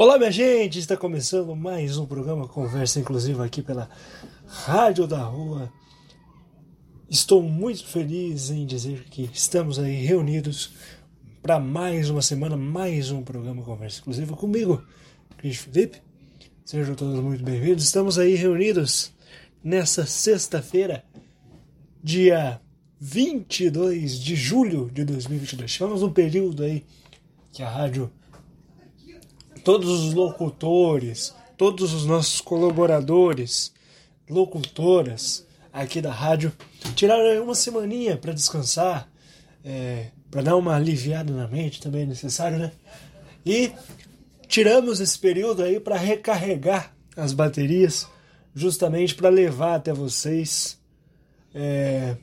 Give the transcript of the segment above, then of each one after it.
Olá, minha gente! Está começando mais um programa Conversa Inclusiva aqui pela Rádio da Rua. Estou muito feliz em dizer que estamos aí reunidos para mais uma semana, mais um programa Conversa Inclusiva comigo, Cris Felipe. Sejam todos muito bem-vindos. Estamos aí reunidos nessa sexta-feira, dia 22 de julho de 2022. Tivemos um período aí que a rádio todos os locutores, todos os nossos colaboradores, locutoras aqui da rádio tiraram uma semaninha para descansar, é, para dar uma aliviada na mente, também é necessário, né? E tiramos esse período aí para recarregar as baterias, justamente para levar até vocês é,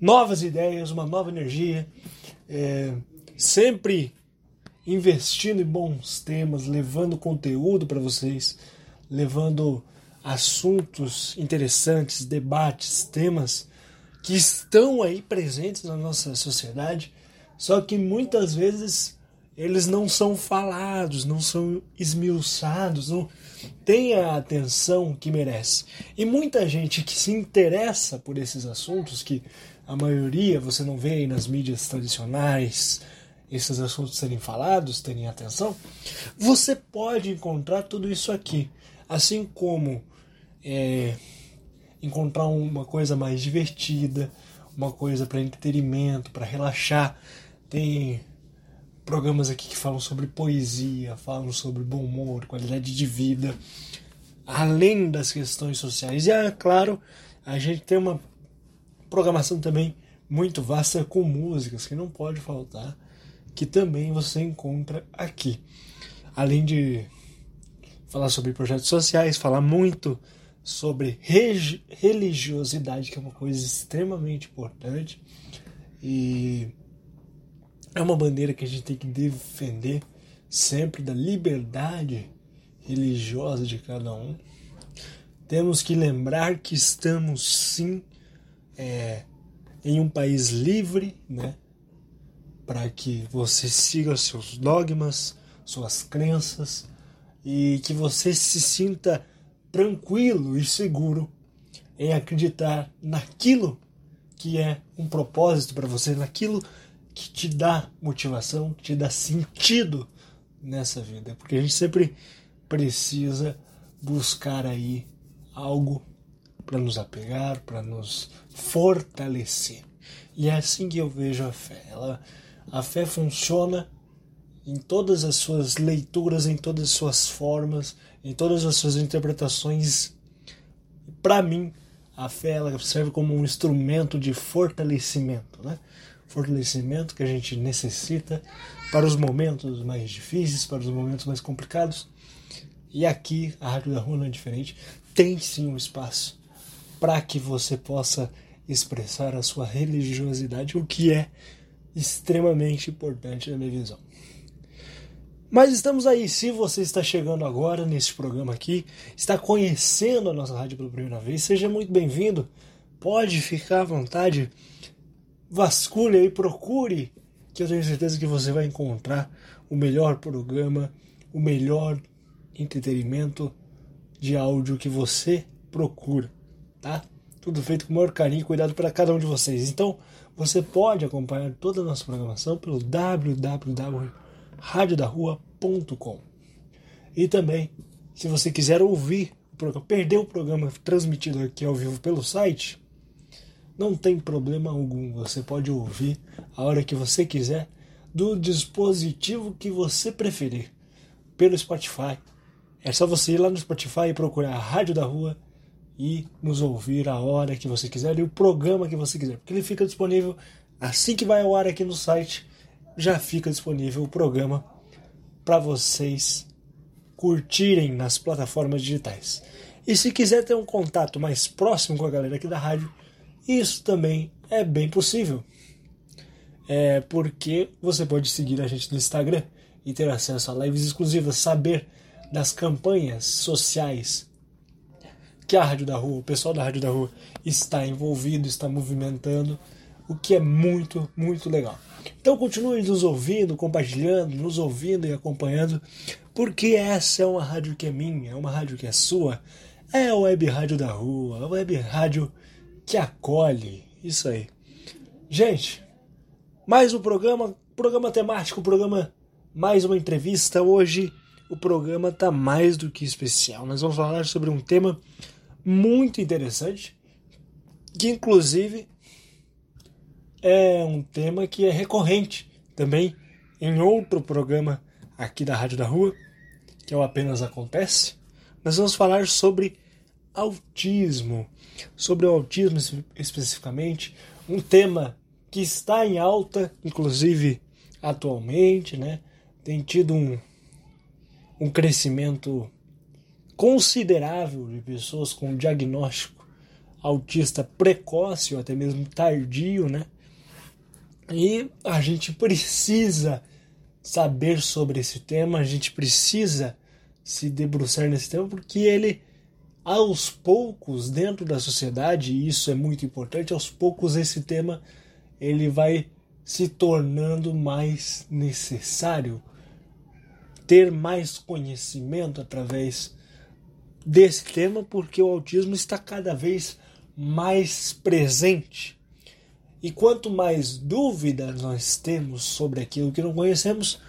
novas ideias, uma nova energia, é, sempre investindo em bons temas, levando conteúdo para vocês, levando assuntos interessantes, debates, temas que estão aí presentes na nossa sociedade, só que muitas vezes eles não são falados, não são esmiuçados, não têm a atenção que merece. E muita gente que se interessa por esses assuntos, que a maioria você não vê aí nas mídias tradicionais, esses assuntos serem falados, terem atenção, você pode encontrar tudo isso aqui. Assim como é, encontrar uma coisa mais divertida, uma coisa para entretenimento, para relaxar. Tem programas aqui que falam sobre poesia, falam sobre bom humor, qualidade de vida, além das questões sociais. E é claro, a gente tem uma programação também muito vasta com músicas que não pode faltar que também você encontra aqui. Além de falar sobre projetos sociais, falar muito sobre religiosidade, que é uma coisa extremamente importante. E é uma bandeira que a gente tem que defender sempre da liberdade religiosa de cada um. Temos que lembrar que estamos sim é, em um país livre, né? Para que você siga seus dogmas, suas crenças e que você se sinta tranquilo e seguro em acreditar naquilo que é um propósito para você, naquilo que te dá motivação, que te dá sentido nessa vida, porque a gente sempre precisa buscar aí algo para nos apegar, para nos fortalecer. E é assim que eu vejo a fé. Ela a fé funciona em todas as suas leituras, em todas as suas formas, em todas as suas interpretações. Para mim, a fé ela serve como um instrumento de fortalecimento, né? Fortalecimento que a gente necessita para os momentos mais difíceis, para os momentos mais complicados. E aqui, a Rádio da Rua não é diferente, tem sim um espaço para que você possa expressar a sua religiosidade, o que é extremamente importante na minha visão. Mas estamos aí, se você está chegando agora nesse programa aqui, está conhecendo a nossa rádio pela primeira vez, seja muito bem-vindo. Pode ficar à vontade, vasculhe aí, procure, que eu tenho certeza que você vai encontrar o melhor programa, o melhor entretenimento de áudio que você procura, tá? Tudo feito com o maior carinho e cuidado para cada um de vocês. Então, você pode acompanhar toda a nossa programação pelo www.radiodarrua.com. E também, se você quiser ouvir perder o programa transmitido aqui ao vivo pelo site, não tem problema algum. Você pode ouvir a hora que você quiser do dispositivo que você preferir pelo Spotify. É só você ir lá no Spotify e procurar a Rádio da Rua e nos ouvir a hora que você quiser e o programa que você quiser, porque ele fica disponível assim que vai ao ar aqui no site, já fica disponível o programa para vocês curtirem nas plataformas digitais. E se quiser ter um contato mais próximo com a galera aqui da rádio, isso também é bem possível. É porque você pode seguir a gente no Instagram e ter acesso a lives exclusivas, saber das campanhas sociais que a Rádio da Rua, o pessoal da Rádio da Rua está envolvido, está movimentando, o que é muito, muito legal. Então continue nos ouvindo, compartilhando, nos ouvindo e acompanhando, porque essa é uma rádio que é minha, é uma rádio que é sua, é a web rádio da rua, a web rádio que acolhe. Isso aí. Gente, mais um programa, programa temático, programa mais uma entrevista. Hoje o programa tá mais do que especial. Nós vamos falar sobre um tema muito interessante, que inclusive é um tema que é recorrente também em outro programa aqui da Rádio da Rua, que é o Apenas Acontece. Nós vamos falar sobre autismo, sobre o autismo especificamente, um tema que está em alta, inclusive atualmente, né? Tem tido um, um crescimento considerável de pessoas com diagnóstico autista precoce ou até mesmo tardio, né? E a gente precisa saber sobre esse tema, a gente precisa se debruçar nesse tema porque ele aos poucos dentro da sociedade, e isso é muito importante, aos poucos esse tema ele vai se tornando mais necessário ter mais conhecimento através desse tema, porque o autismo está cada vez mais presente. E quanto mais dúvidas nós temos sobre aquilo que não conhecemos,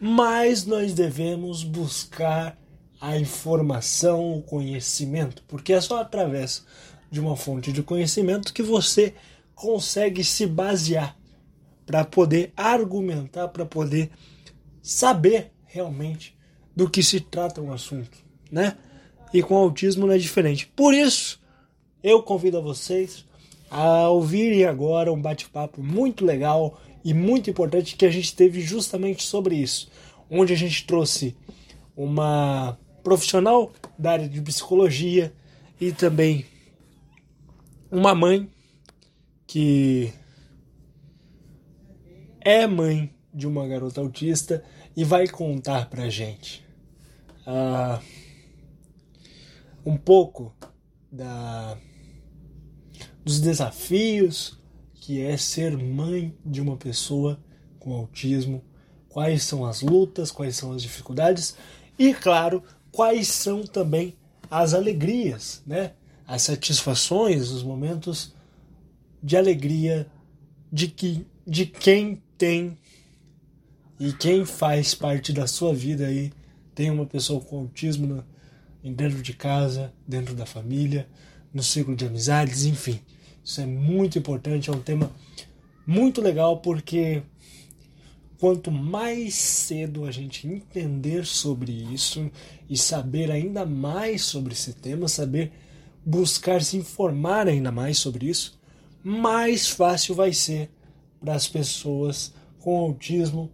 mais nós devemos buscar a informação, o conhecimento, porque é só através de uma fonte de conhecimento que você consegue se basear para poder argumentar, para poder saber realmente do que se trata um assunto, né? E com autismo não é diferente. Por isso, eu convido a vocês a ouvirem agora um bate-papo muito legal e muito importante que a gente teve justamente sobre isso, onde a gente trouxe uma profissional da área de psicologia e também uma mãe que é mãe de uma garota autista e vai contar pra gente uh, um pouco da, dos desafios que é ser mãe de uma pessoa com autismo, quais são as lutas, quais são as dificuldades e, claro, quais são também as alegrias, né? as satisfações, os momentos de alegria de, que, de quem tem e quem faz parte da sua vida aí tem uma pessoa com autismo no, dentro de casa, dentro da família, no ciclo de amizades, enfim. Isso é muito importante, é um tema muito legal porque quanto mais cedo a gente entender sobre isso e saber ainda mais sobre esse tema, saber buscar se informar ainda mais sobre isso, mais fácil vai ser para as pessoas com autismo,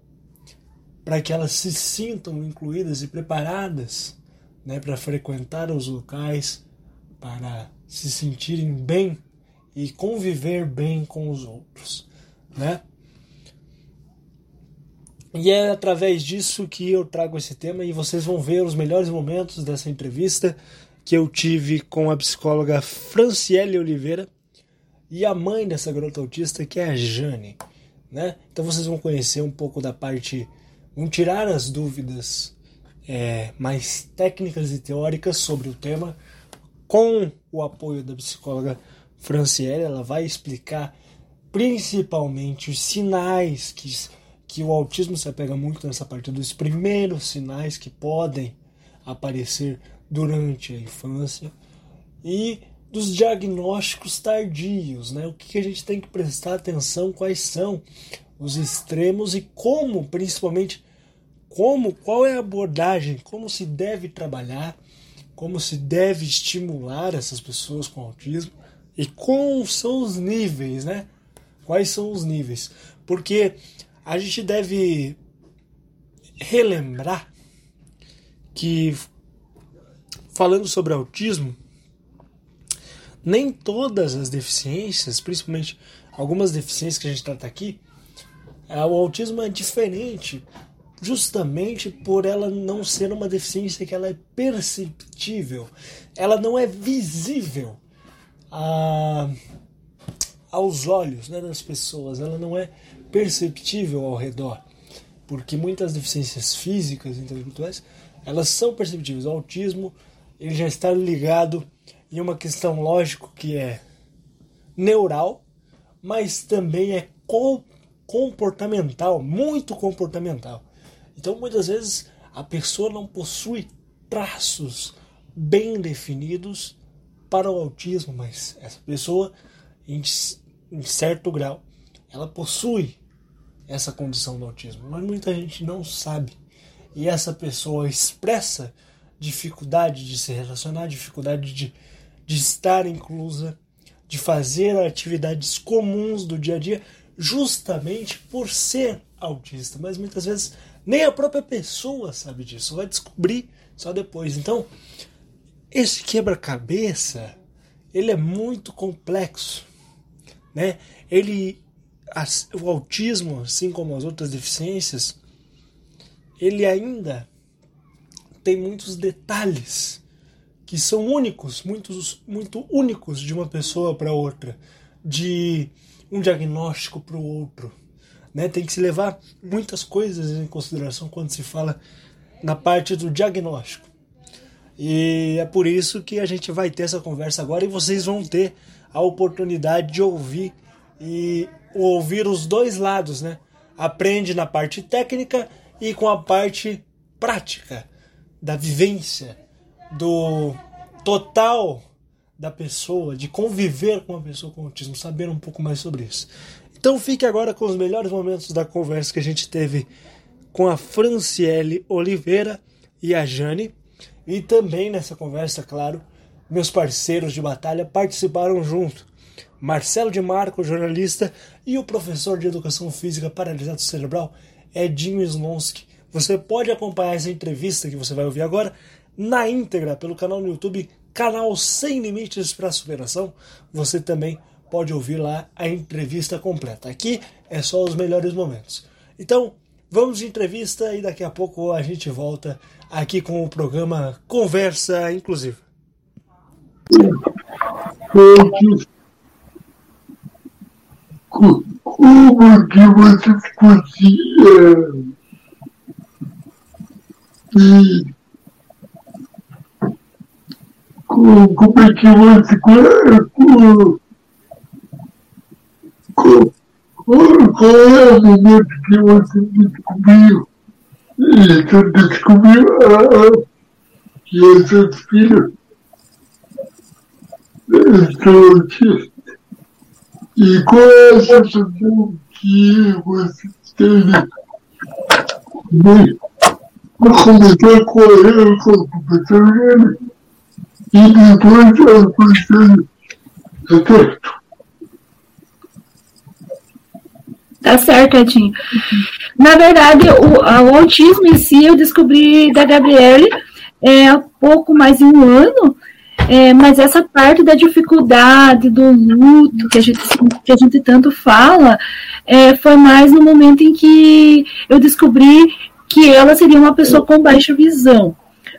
para que elas se sintam incluídas e preparadas né, para frequentar os locais, para se sentirem bem e conviver bem com os outros, né? E é através disso que eu trago esse tema e vocês vão ver os melhores momentos dessa entrevista que eu tive com a psicóloga Franciele Oliveira e a mãe dessa garota autista, que é a Jane. Né? Então vocês vão conhecer um pouco da parte, vão tirar as dúvidas é, mais técnicas e teóricas sobre o tema com o apoio da psicóloga Franciele. Ela vai explicar principalmente os sinais que, que o autismo se apega muito nessa parte dos primeiros sinais que podem aparecer durante a infância e dos diagnósticos tardios, né? O que a gente tem que prestar atenção, quais são os extremos e como, principalmente, como, qual é a abordagem, como se deve trabalhar, como se deve estimular essas pessoas com autismo e como são os níveis, né? Quais são os níveis? Porque a gente deve relembrar que falando sobre autismo, nem todas as deficiências, principalmente algumas deficiências que a gente trata aqui, é, o autismo é diferente justamente por ela não ser uma deficiência que ela é perceptível, ela não é visível a, aos olhos né, das pessoas, ela não é perceptível ao redor. porque muitas deficiências físicas e intelectuais elas são perceptíveis. O autismo ele já está ligado em uma questão lógico que é neural, mas também é comportamental, muito comportamental. Então muitas vezes a pessoa não possui traços bem definidos para o autismo, mas essa pessoa em, em certo grau ela possui essa condição do autismo, mas muita gente não sabe. E essa pessoa expressa dificuldade de se relacionar, dificuldade de, de estar inclusa, de fazer atividades comuns do dia a dia, justamente por ser autista. Mas muitas vezes nem a própria pessoa sabe disso, vai descobrir só depois. Então, esse quebra-cabeça, ele é muito complexo, né? Ele o autismo, assim como as outras deficiências, ele ainda tem muitos detalhes que são únicos, muitos, muito únicos de uma pessoa para outra, de um diagnóstico para o outro. Né? Tem que se levar muitas coisas em consideração quando se fala na parte do diagnóstico. E é por isso que a gente vai ter essa conversa agora e vocês vão ter a oportunidade de ouvir e ouvir os dois lados, né? Aprende na parte técnica e com a parte prática da vivência, do total da pessoa, de conviver com uma pessoa com autismo, saber um pouco mais sobre isso. Então fique agora com os melhores momentos da conversa que a gente teve com a Franciele Oliveira e a Jane. E também nessa conversa, claro, meus parceiros de batalha participaram junto. Marcelo de Marco, jornalista, e o professor de Educação Física Paralisado Cerebral, Edinho Slonsky. Você pode acompanhar essa entrevista que você vai ouvir agora na íntegra pelo canal no YouTube, canal Sem Limites para Superação. Você também pode ouvir lá a entrevista completa. Aqui é só os melhores momentos. Então, vamos de entrevista e daqui a pouco a gente volta aqui com o programa Conversa Inclusiva. como que você podia e como é que você qual, qual, qual é o momento que você descobriu e você descobriu ah, que essas filhas são autistas e qual é a sensação que você teve para começar a correr com o professor dele e depois a professora certo? Tá certo, Edinho. Na verdade, o, o, autismo em si eu descobri da Gabriele é, há pouco mais de um ano, é, mas essa parte da dificuldade, do luto, que a gente, que a gente tanto fala, é, foi mais no momento em que eu descobri que ela seria uma pessoa com baixa visão.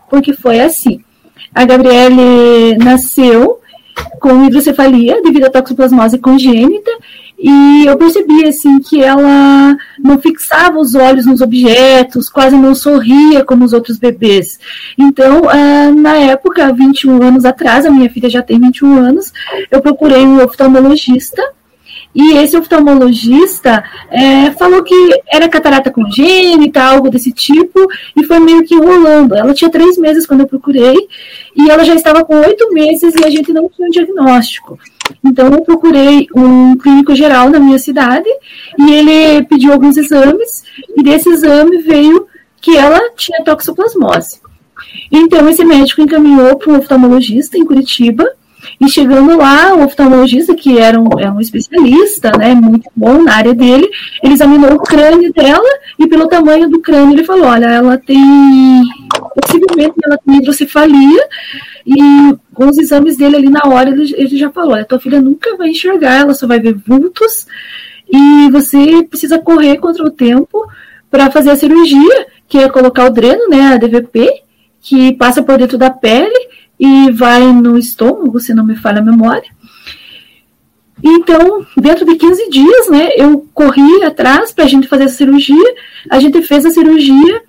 Porque foi assim: a Gabriele nasceu com hidrocefalia devido à toxoplasmose congênita e eu percebi assim que ela não fixava os olhos nos objetos, quase não sorria como os outros bebês. Então, ah, na época, 21 anos atrás, a minha filha já tem 21 anos, eu procurei um oftalmologista e esse oftalmologista é, falou que era catarata congênita, algo desse tipo, e foi meio que enrolando. Ela tinha três meses quando eu procurei, e ela já estava com oito meses e a gente não tinha um diagnóstico. Então eu procurei um clínico geral na minha cidade, e ele pediu alguns exames, e desse exame veio que ela tinha toxoplasmose. Então esse médico encaminhou para um oftalmologista em Curitiba, e chegando lá, o oftalmologista, que era um, era um especialista, né, muito bom na área dele, ele examinou o crânio dela e pelo tamanho do crânio ele falou, olha, ela tem, possivelmente ela tem hidrocefalia e com os exames dele ali na hora ele, ele já falou, olha, tua filha nunca vai enxergar, ela só vai ver vultos e você precisa correr contra o tempo para fazer a cirurgia, que é colocar o dreno, né, a DVP, que passa por dentro da pele e vai no estômago, se não me falha a memória. Então, dentro de 15 dias, né, eu corri atrás para a gente fazer a cirurgia, a gente fez a cirurgia,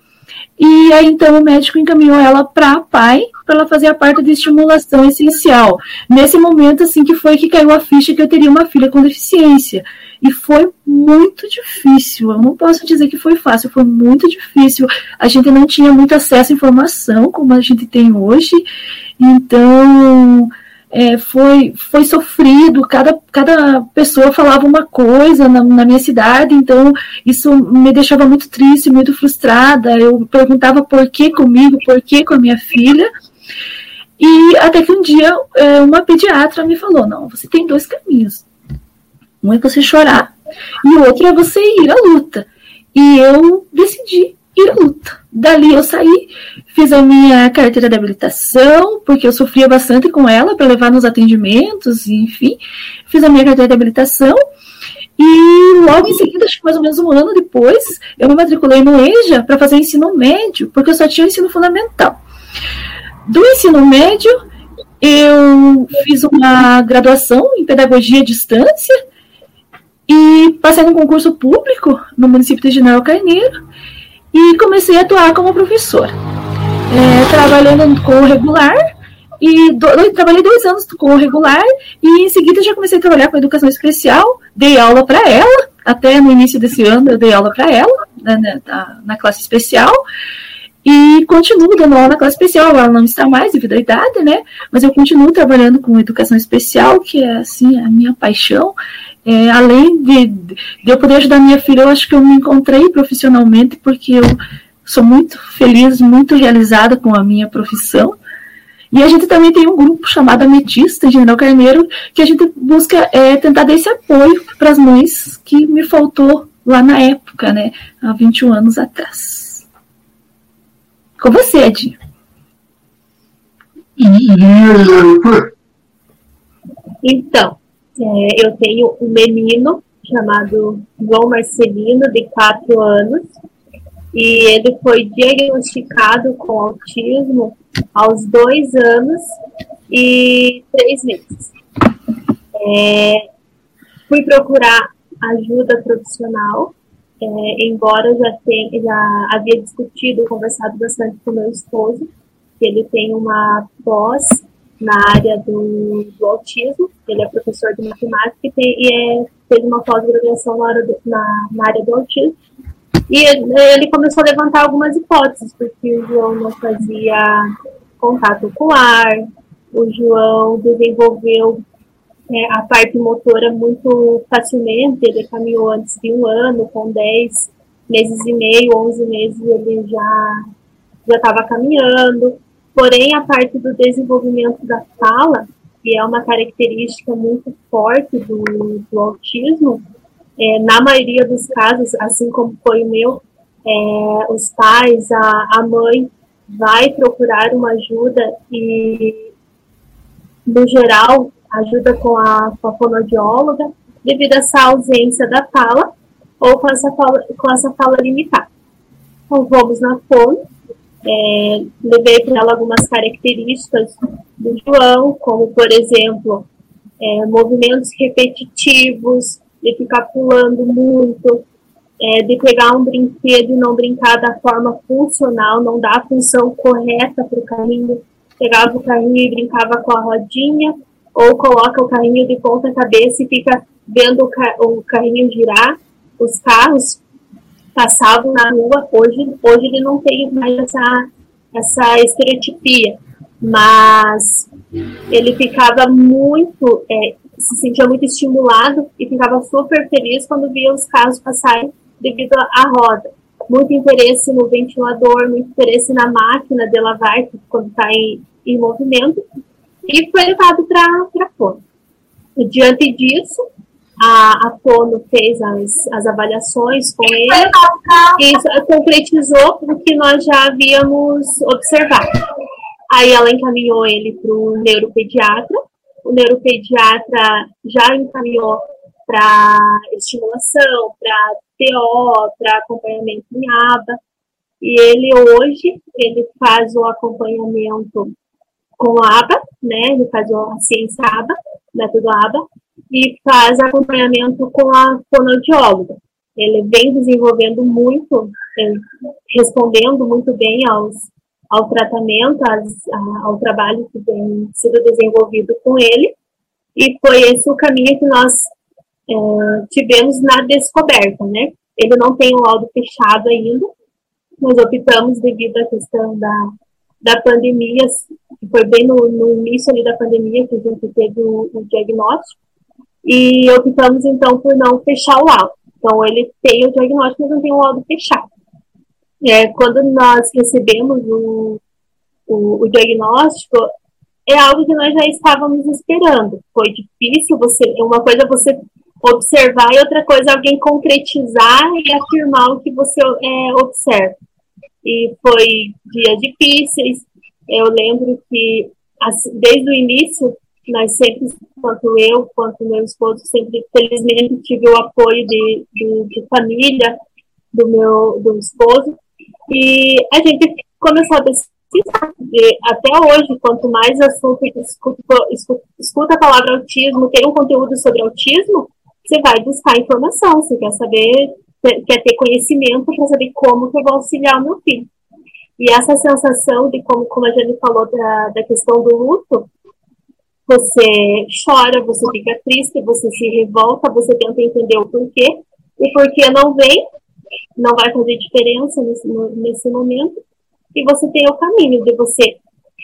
e aí então o médico encaminhou ela para a PAI, para ela fazer a parte de estimulação essencial. Nesse momento, assim, que foi que caiu a ficha que eu teria uma filha com deficiência. E foi muito difícil. Eu não posso dizer que foi fácil, foi muito difícil. A gente não tinha muito acesso à informação como a gente tem hoje. Então, é, foi, foi sofrido, cada, cada pessoa falava uma coisa na, na, minha cidade, então isso me deixava muito triste, muito frustrada. Eu perguntava por que comigo, por que com a minha filha. E até que um dia é, uma pediatra me falou: não, você tem dois caminhos. Um é você chorar e o outro é você ir à luta. E eu decidi à luta. Dali eu saí, fiz a minha carteira de habilitação, porque eu sofria bastante com ela para levar nos atendimentos, enfim. Fiz a minha carteira de habilitação. E logo em seguida, acho que mais ou menos um ano depois, eu me matriculei no EJA para fazer ensino médio, porque eu só tinha o ensino fundamental. Do ensino médio, eu fiz uma graduação em pedagogia à distância e passei num concurso público no município de General Carneiro e comecei a atuar como professora, é, trabalhando com o regular. E do, trabalhei dois anos com o regular e em seguida já comecei a trabalhar com educação especial. Dei aula para ela, até no início desse ano eu dei aula para ela, né, na, na classe especial. E continuo dando aula na classe especial, ela não está mais devido à idade, né? Mas eu continuo trabalhando com educação especial, que é assim a minha paixão. É, além de, de, eu poder ajudar minha filha, eu acho que eu me encontrei profissionalmente porque eu sou muito feliz, muito realizada com a minha profissão. E a gente também tem um grupo chamado Ametista, General Carneiro, que a gente busca é, tentar dar esse apoio para as mães que me faltou lá na época, né, há 21 anos atrás. Com você, Ed. Então, é, eu tenho um menino chamado João Marcelino, de 4 anos, e ele foi diagnosticado com autismo aos dois anos e três meses. É, fui procurar ajuda profissional, é, embora já, tenha, já havia discutido, conversado bastante com meu esposo, que ele tem uma pós na área do, do, autismo, ele é professor de matemática e, tem, e é, fez uma pós-graduação na, na, na, área do autismo. E ele começou a levantar algumas hipóteses, porque o João não fazia contato com o ar, o João desenvolveu é, a parte motora muito facilmente, ele caminhou antes de um ano, com 10 meses e meio, 11 meses ele já já estava caminhando. Porém, a parte do desenvolvimento da fala, que é uma característica muito forte do, do autismo, é, na maioria dos casos, assim como foi o meu, é, os pais, a, a mãe vai procurar uma ajuda e, no geral, ajuda com a, com a devido a essa ausência da fala ou com essa fala, com essa fala limitada. Então, vamos na fono, é, levei para ela algumas características do João, como, por exemplo, é, movimentos repetitivos, de ficar pulando muito, é, de pegar um brinquedo e não brincar da forma funcional, não dar a função correta para o carrinho. Pegava o carrinho e brincava com a rodinha, ou coloca o carrinho de ponta cabeça e fica vendo o, car o carrinho girar. Os carros passavam na rua, hoje, hoje ele não tem mais essa, essa estereotipia, mas ele ficava muito, é, se sentia muito estimulado e ficava super feliz quando via os carros passarem devido à roda. Muito interesse no ventilador, muito interesse na máquina de lavar quando está em, em movimento, e foi levado para. E diante disso, a, a Fono fez as, as avaliações com ele e concretizou o que nós já havíamos observado. Aí ela encaminhou ele para o neuropediatra, o neuropediatra já encaminhou para estimulação, para TO, para acompanhamento em aba, e ele hoje ele faz o acompanhamento com a aba, né? Ele faz a ciência aba, método aba, e faz acompanhamento com a fonoaudióloga. Ele vem desenvolvendo muito, é, respondendo muito bem aos, ao tratamento, às, ao trabalho que tem sido desenvolvido com ele, e foi esse o caminho que nós é, tivemos na descoberta, né? Ele não tem o laudo fechado ainda, nós optamos devido à questão da, da pandemia, que foi bem no, no início ali da pandemia que a gente teve o, o diagnóstico, e optamos então por não fechar o laudo. Então ele tem o diagnóstico, mas não tem o laudo fechado. É, quando nós recebemos o, o, o diagnóstico, é algo que nós já estávamos esperando. Foi difícil você, uma coisa é você observar e outra coisa é alguém concretizar e afirmar o que você é, observa. E foi dias difíceis. Eu lembro que assim, desde o início nós sempre, quanto eu, quanto meu esposo, sempre, felizmente, tive o apoio de, de, de família do meu do esposo. E a gente começou a pesquisar. E até hoje, quanto mais assunto escuta, escuta, escuta a palavra autismo, tem um conteúdo sobre autismo, você vai buscar informação, você quer saber, quer ter conhecimento para saber como que eu vou auxiliar o meu filho. E essa sensação de como, como a Jane falou da, da questão do luto, você chora, você fica triste, você se revolta, você tenta entender o porquê, e porquê não vem, não vai fazer diferença nesse, nesse momento, e você tem o caminho de você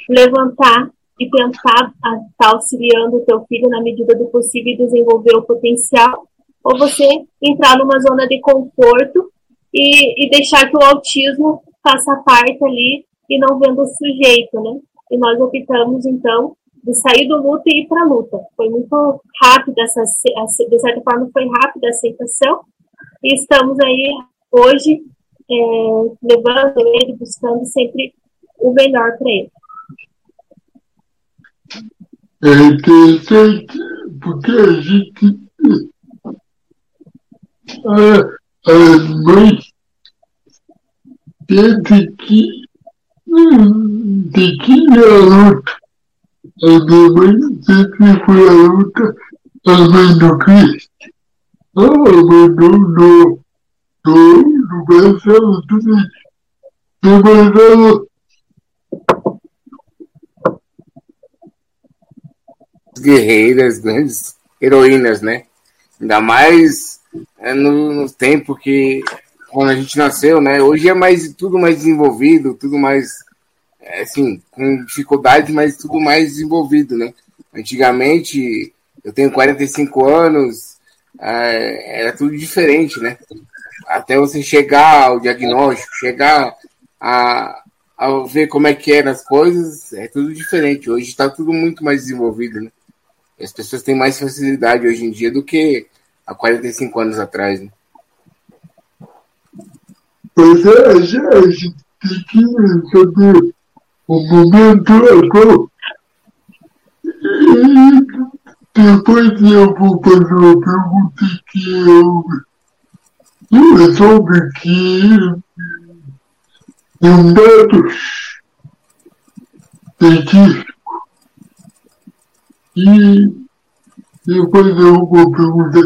levantar e tentar estar tá auxiliando o teu filho na medida do possível e desenvolver o potencial, ou você entrar numa zona de conforto e, e deixar que o autismo faça parte ali e não vendo o sujeito, né? E nós optamos, então, de sair do luto e ir para a luta. Foi muito rápido essa, de certa forma, foi rápida a aceitação. E estamos aí hoje é, levando ele, buscando sempre o melhor para ele. É interessante porque a gente. A, as mães que tem que ir à luta. A minha mãe sempre foi à luta, a mãe do Cristo. A mãe do, do, do, do Marcelo, isso. Do Marcelo guerreiras, grandes heroínas, né? Ainda mais é, no, no, tempo que quando a gente nasceu, né? Hoje é mais tudo mais desenvolvido, tudo mais assim com dificuldade, mas tudo mais desenvolvido, né? Antigamente, eu tenho 45 anos, é, era tudo diferente, né? Até você chegar ao diagnóstico, chegar a, a ver como é que eram as coisas, é tudo diferente. Hoje está tudo muito mais desenvolvido, né? as pessoas têm mais facilidade hoje em dia do que há 45 anos atrás. Né? Pois é, gente tem que saber o momento atual. E depois eu vou fazer uma pergunta que eu, eu soube que um dado científico e depois eu vou perguntar,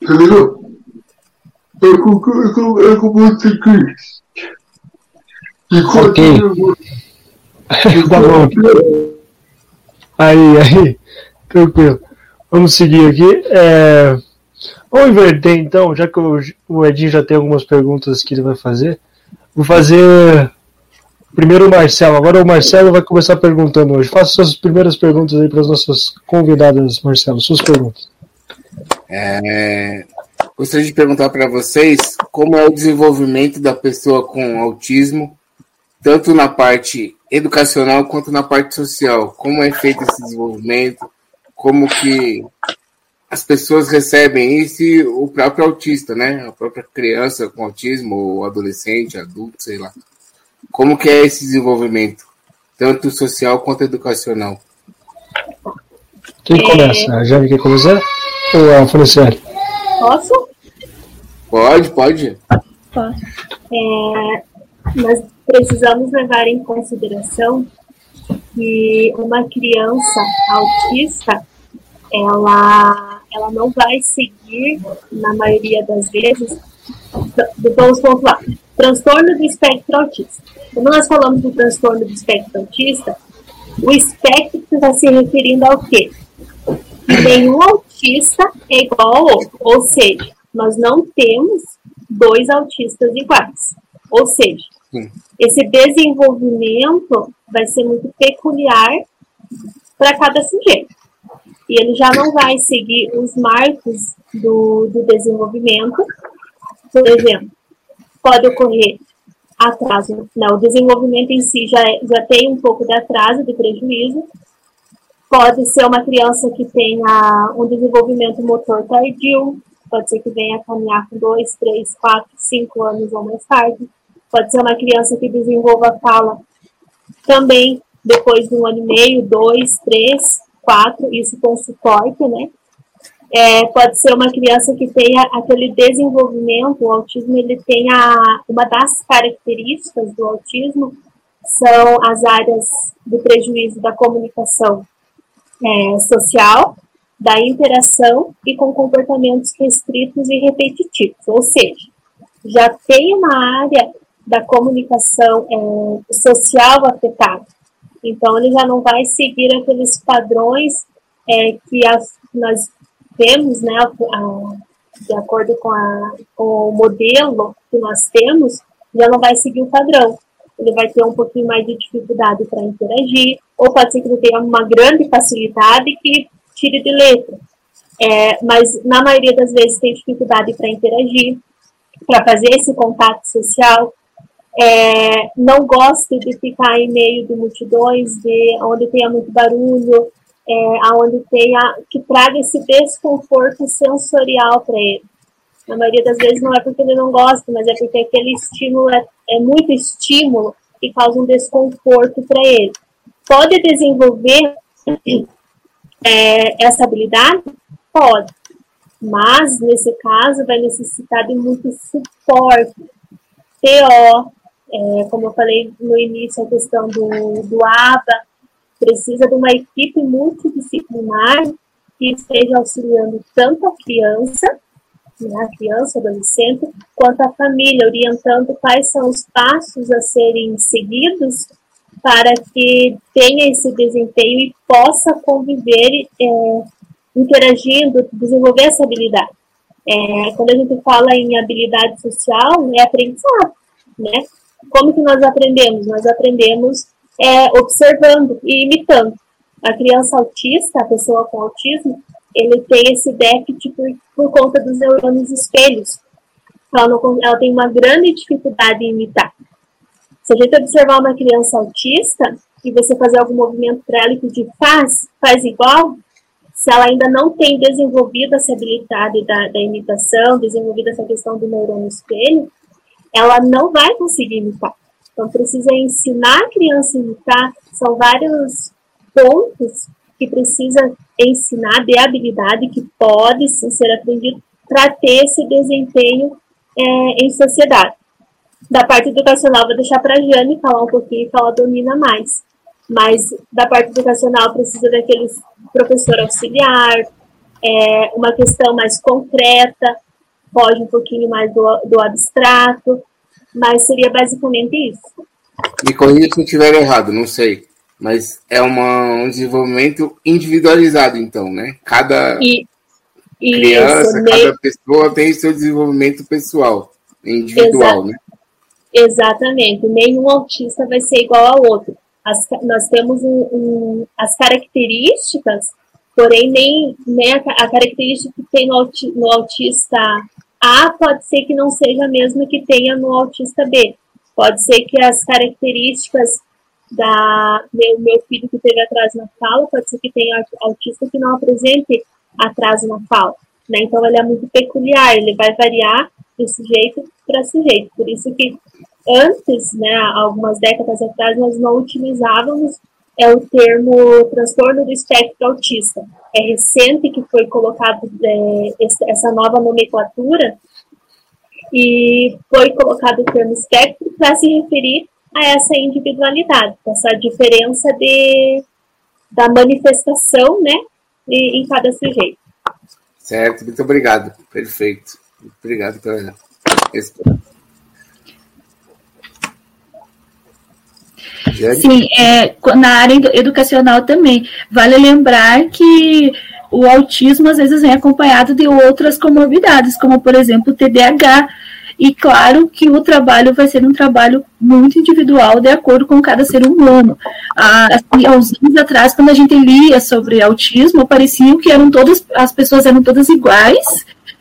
entendeu? É com, é com você, Cris. Ok. Tá bom. Aí, aí, tranquilo. Vamos seguir aqui. É... Vamos inverter então, já que o Edinho já tem algumas perguntas que ele vai fazer. Vou fazer Primeiro o Marcelo, agora o Marcelo vai começar perguntando hoje. Faça suas primeiras perguntas aí para as nossas convidadas, Marcelo. Suas perguntas. É, gostaria de perguntar para vocês como é o desenvolvimento da pessoa com autismo, tanto na parte educacional quanto na parte social. Como é feito esse desenvolvimento? Como que as pessoas recebem isso e o próprio autista, né? A própria criança com autismo, ou adolescente, adulto, sei lá. Como que é esse desenvolvimento, tanto social quanto educacional? Quem é... começa? A Jane quer começar? Ou a Franciele? Posso? Pode, pode. Posso. É, nós precisamos levar em consideração que uma criança autista, ela ela não vai seguir, na maioria das vezes, vamos pontuar, transtorno do espectro autista. Quando nós falamos do transtorno do espectro autista, o espectro está se referindo ao quê? Nenhum autista é igual ao outro, ou seja, nós não temos dois autistas iguais. Ou seja, Esse desenvolvimento vai ser muito peculiar para cada sujeito. E ele já não vai seguir os marcos do, do desenvolvimento. Por exemplo, pode ocorrer atraso. Não, o desenvolvimento em si já, é, já tem um pouco de atraso, de prejuízo. Pode ser uma criança que tenha um desenvolvimento motor tardio, pode ser que venha caminhar com dois, três, quatro, cinco anos ou mais tarde. Pode ser uma criança que desenvolva fala também depois de um ano e meio, dois, três, quatro, isso com suporte, né? É, pode ser uma criança que tenha aquele desenvolvimento, o autismo ele tem a, uma das características do autismo são as áreas do prejuízo da comunicação é, social, da interação e com comportamentos restritos e repetitivos, ou seja, já tem uma área da comunicação é, social afetada. Então, ele já não vai seguir aqueles padrões é, que as, nós temos, né, a, de acordo com, a, com o modelo que nós temos, já não vai seguir o padrão. Ele vai ter um pouquinho mais de dificuldade para interagir, ou pode ser que ele tenha uma grande facilidade que tire de letra. É, mas na maioria das vezes tem dificuldade para interagir, para fazer esse contato social. É, não gosta de ficar em meio de multidões, de onde tenha muito barulho, é, aonde tenha que traga esse desconforto sensorial para ele. Na maioria das vezes não é porque ele não gosta, mas é porque aquele estímulo é, é muito estímulo e causa um desconforto para ele. Pode desenvolver é, essa habilidade? Pode. Mas, nesse caso, vai necessitar de muito suporte. TO, é, como eu falei no início, a questão do, do ABA, precisa de uma equipe multidisciplinar que esteja auxiliando tanto a criança, né, a criança, adolescente, quanto a família, orientando quais são os passos a serem seguidos para que tenha esse desempenho e possa conviver é, interagindo, desenvolver essa habilidade. É, quando a gente fala em habilidade social, é aprendizado, né? Como que nós aprendemos? Nós aprendemos é, observando e imitando. A criança autista, a pessoa com autismo, ele tem esse déficit por, por conta dos neurônios espelhos. Ela, não, ela tem uma grande dificuldade em imitar. Se a gente observar uma criança autista e você fazer algum movimento para ela e pedir faz, faz igual, se ela ainda não tem desenvolvido essa habilidade da, da imitação, desenvolvido essa questão do neurônio espelho, ela não vai conseguir imitar. Então, precisa ensinar a criança a imitar. São vários pontos que precisa ensinar de habilidade que pode sim, ser aprendido para ter esse desempenho é, em sociedade. Da parte educacional, vou deixar para a Jane falar um pouquinho, que ela domina mais. Mas da parte educacional, precisa daqueles professor auxiliar, é, uma questão mais concreta, foge um pouquinho mais do, do abstrato, mas seria basicamente isso. Me corrija se eu estiver errado, não sei. Mas é uma, um desenvolvimento individualizado, então, né? Cada e, criança, isso, cada pessoa tem seu desenvolvimento pessoal, individual, Exa né? Exatamente. Nenhum autista vai ser igual ao outro. As, nós temos um, um, as características, porém nem, nem a, a característica que tem no, no autista a pode ser que não seja a mesma que tenha no autista B. Pode ser que as características da meu, meu filho que teve atraso na fala, pode ser que tenha autista que não apresente atraso na fala. Né? Então, ele é muito peculiar, ele vai variar de sujeito para sujeito. Por isso que antes, né, algumas décadas atrás, nós não utilizávamos é o termo transtorno do espectro autista. É recente que foi colocado é, essa nova nomenclatura e foi colocado o termo espectro para se referir a essa individualidade, essa diferença de, da manifestação né, em cada sujeito. Certo, muito obrigado. Perfeito. Obrigado pela resposta. Sim, é, na área educacional também. Vale lembrar que o autismo às vezes vem acompanhado de outras comorbidades, como por exemplo o TDAH. E claro que o trabalho vai ser um trabalho muito individual, de acordo com cada ser humano. Ah, assim, há uns anos atrás, quando a gente lia sobre autismo, parecia que eram todas, as pessoas eram todas iguais,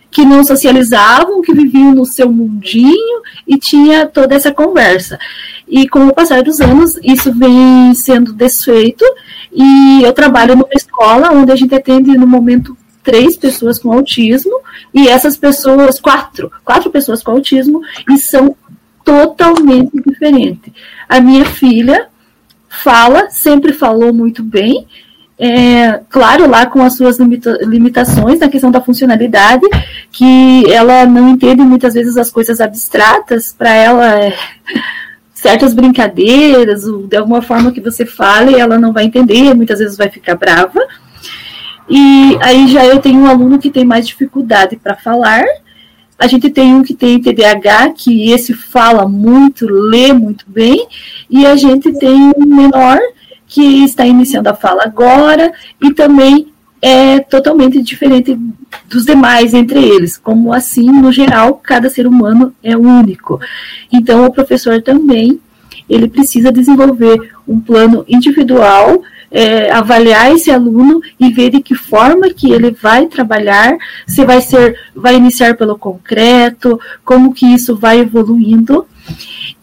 que não socializavam, que viviam no seu mundinho e tinha toda essa conversa. E com o passar dos anos, isso vem sendo desfeito. E eu trabalho numa escola onde a gente atende no momento três pessoas com autismo e essas pessoas, quatro, quatro pessoas com autismo e são totalmente diferentes. A minha filha fala, sempre falou muito bem, é, claro, lá com as suas limita limitações na questão da funcionalidade, que ela não entende muitas vezes as coisas abstratas, para ela é, certas brincadeiras, de alguma forma que você fale, ela não vai entender, muitas vezes vai ficar brava. E aí já eu tenho um aluno que tem mais dificuldade para falar. A gente tem um que tem TDAH, que esse fala muito, lê muito bem, e a gente tem um menor que está iniciando a fala agora e também é totalmente diferente dos demais entre eles. Como assim, no geral, cada ser humano é único. Então, o professor também ele precisa desenvolver um plano individual, é, avaliar esse aluno e ver de que forma que ele vai trabalhar, se vai ser, vai iniciar pelo concreto, como que isso vai evoluindo.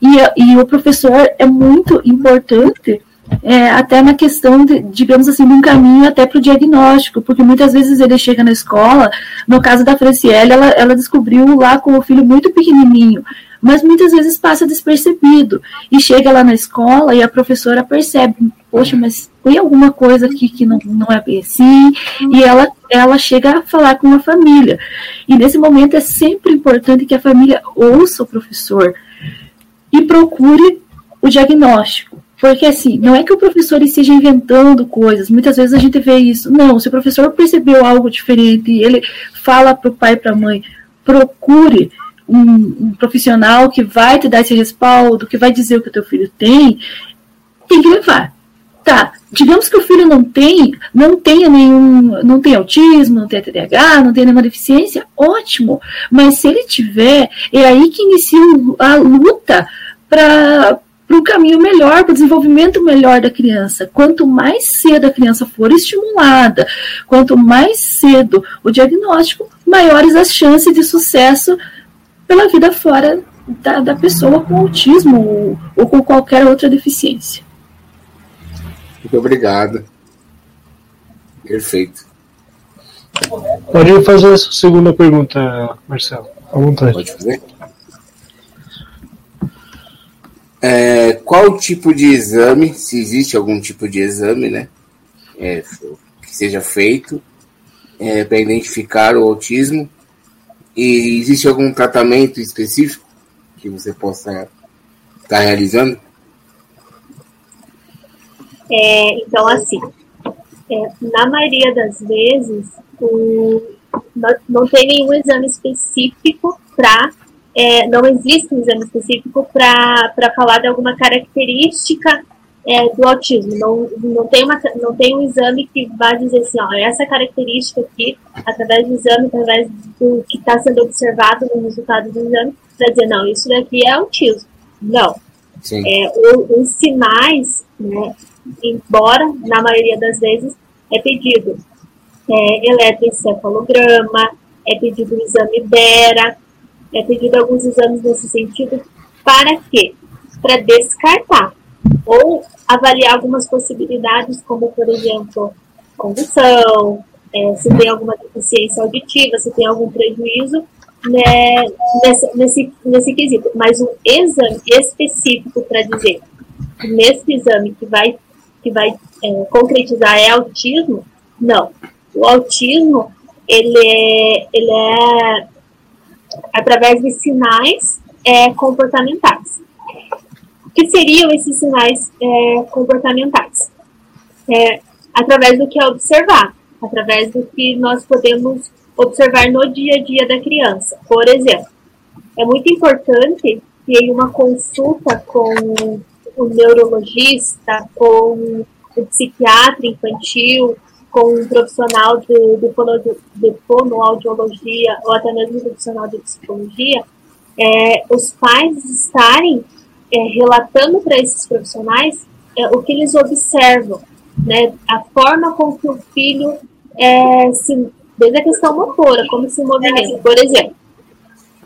E, e o professor é muito importante é, até na questão, de, digamos assim, de um caminho até para o diagnóstico, porque muitas vezes ele chega na escola, no caso da Franciele, ela, ela descobriu lá com o filho muito pequenininho, mas muitas vezes passa despercebido, e chega lá na escola e a professora percebe, poxa, mas tem alguma coisa aqui que não, não é bem assim, e ela, ela chega a falar com a família, e nesse momento é sempre importante que a família ouça o professor, e procure o diagnóstico, porque assim, não é que o professor esteja inventando coisas, muitas vezes a gente vê isso. Não, se o professor percebeu algo diferente, ele fala para o pai e para a mãe, procure um, um, profissional que vai te dar esse respaldo, que vai dizer o que o teu filho tem, tem que levar. Tá, digamos que o filho não tem, não tenha nenhum, não tem autismo, não tem TDAH, não tem nenhuma deficiência, ótimo. Mas se ele tiver, é aí que inicia a luta para para um caminho melhor, para o desenvolvimento melhor da criança. Quanto mais cedo a criança for estimulada, quanto mais cedo o diagnóstico, maiores as chances de sucesso pela vida fora da, da pessoa com autismo ou, ou com qualquer outra deficiência. Muito obrigado. Perfeito. Pode fazer a segunda pergunta, Marcelo. À vontade. Pode fazer? É, qual tipo de exame, se existe algum tipo de exame, né, é, que seja feito é, para identificar o autismo? E existe algum tratamento específico que você possa estar tá realizando? É, então, assim, é, na maioria das vezes, o, não, não tem nenhum exame específico para é, não existe um exame específico para falar de alguma característica é, do autismo. Não, não, tem uma, não tem um exame que vá dizer assim, ó, essa característica aqui, através do exame, através do que está sendo observado no resultado do exame, para dizer, não, isso daqui é autismo. Não. É, o, os sinais, né, embora na maioria das vezes é pedido é, eletroencefalograma, é pedido o exame DERA, é pedido alguns exames nesse sentido. Para quê? Para descartar ou avaliar algumas possibilidades, como, por exemplo, condução, é, se tem alguma deficiência auditiva, se tem algum prejuízo né, nesse, nesse, nesse quesito. Mas um exame específico para dizer nesse exame que vai, que vai é, concretizar é autismo, não. O autismo, ele é, ele é através de sinais é, comportamentais. O que seriam esses sinais é, comportamentais? É, através do que é observar, através do que nós podemos observar no dia a dia da criança. Por exemplo, é muito importante que uma consulta com o neurologista, com o psiquiatra infantil, com um profissional de, de, fono, de fonoaudiologia ou até mesmo um profissional de psicologia, é, os pais estarem é, relatando para esses profissionais é, o que eles observam, né, a forma com que o filho é, se, desde a questão motora, como se movimenta. Por exemplo,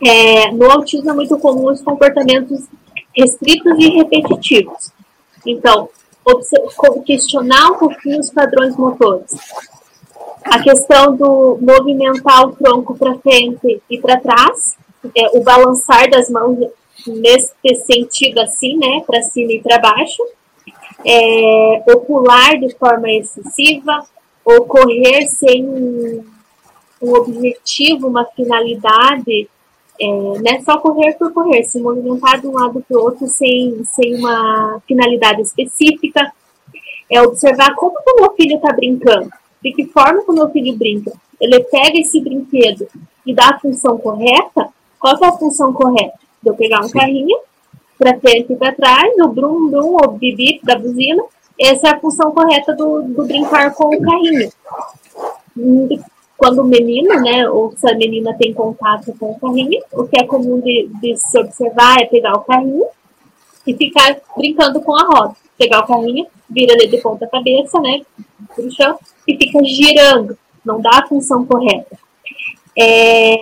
é, no autismo é muito comum os comportamentos restritos e repetitivos. Então, questionar um pouquinho os padrões motores. A questão do movimentar o tronco para frente e para trás, é, o balançar das mãos nesse sentido assim, né, para cima e para baixo, é, ou pular de forma excessiva, ou correr sem um, um objetivo, uma finalidade, é, não é só correr por correr, se movimentar de um lado para o outro sem, sem uma finalidade específica, é observar como o meu filho está brincando, de que forma que o meu filho brinca. Ele pega esse brinquedo e dá a função correta, qual é a função correta? De eu pegar um carrinho, para frente e para trás, o brum brum, o bip da buzina. Essa é a função correta do, do brincar com o carrinho. Quando o menino, né, ou se a menina tem contato com o carrinho, o que é comum de, de se observar é pegar o carrinho e ficar brincando com a roda. Pegar o carrinho, vira ele de ponta cabeça, né, pro chão, e fica girando. Não dá a função correta. É,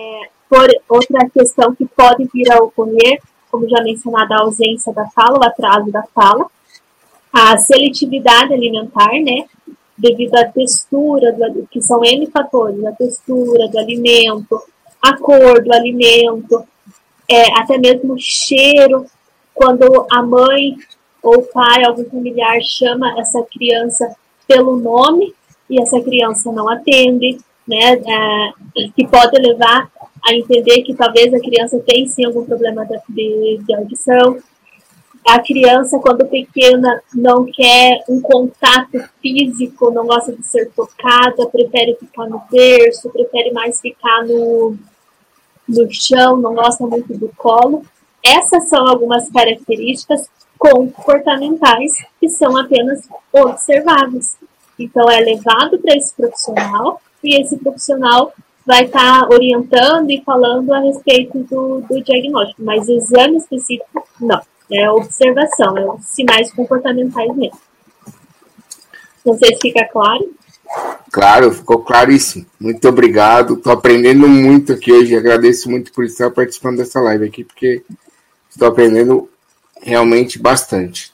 por outra questão que pode vir a ocorrer como já mencionado, a ausência da fala, o atraso da fala, a seletividade alimentar, né, devido à textura, do, que são N fatores, a textura do alimento, a cor do alimento, é, até mesmo o cheiro, quando a mãe ou o pai, algum familiar chama essa criança pelo nome e essa criança não atende, né, é, que pode levar a entender que talvez a criança tenha sim algum problema de, de audição. A criança, quando pequena, não quer um contato físico, não gosta de ser tocada, prefere ficar no berço, prefere mais ficar no, no chão, não gosta muito do colo. Essas são algumas características comportamentais que são apenas observáveis. Então, é levado para esse profissional e esse profissional vai estar tá orientando e falando a respeito do, do diagnóstico, mas exame específico, não. É observação, é sinais comportamentais mesmo. Não sei se fica claro. Claro, ficou claríssimo. Muito obrigado. Estou aprendendo muito aqui hoje. Agradeço muito por estar participando dessa live aqui, porque estou aprendendo realmente bastante.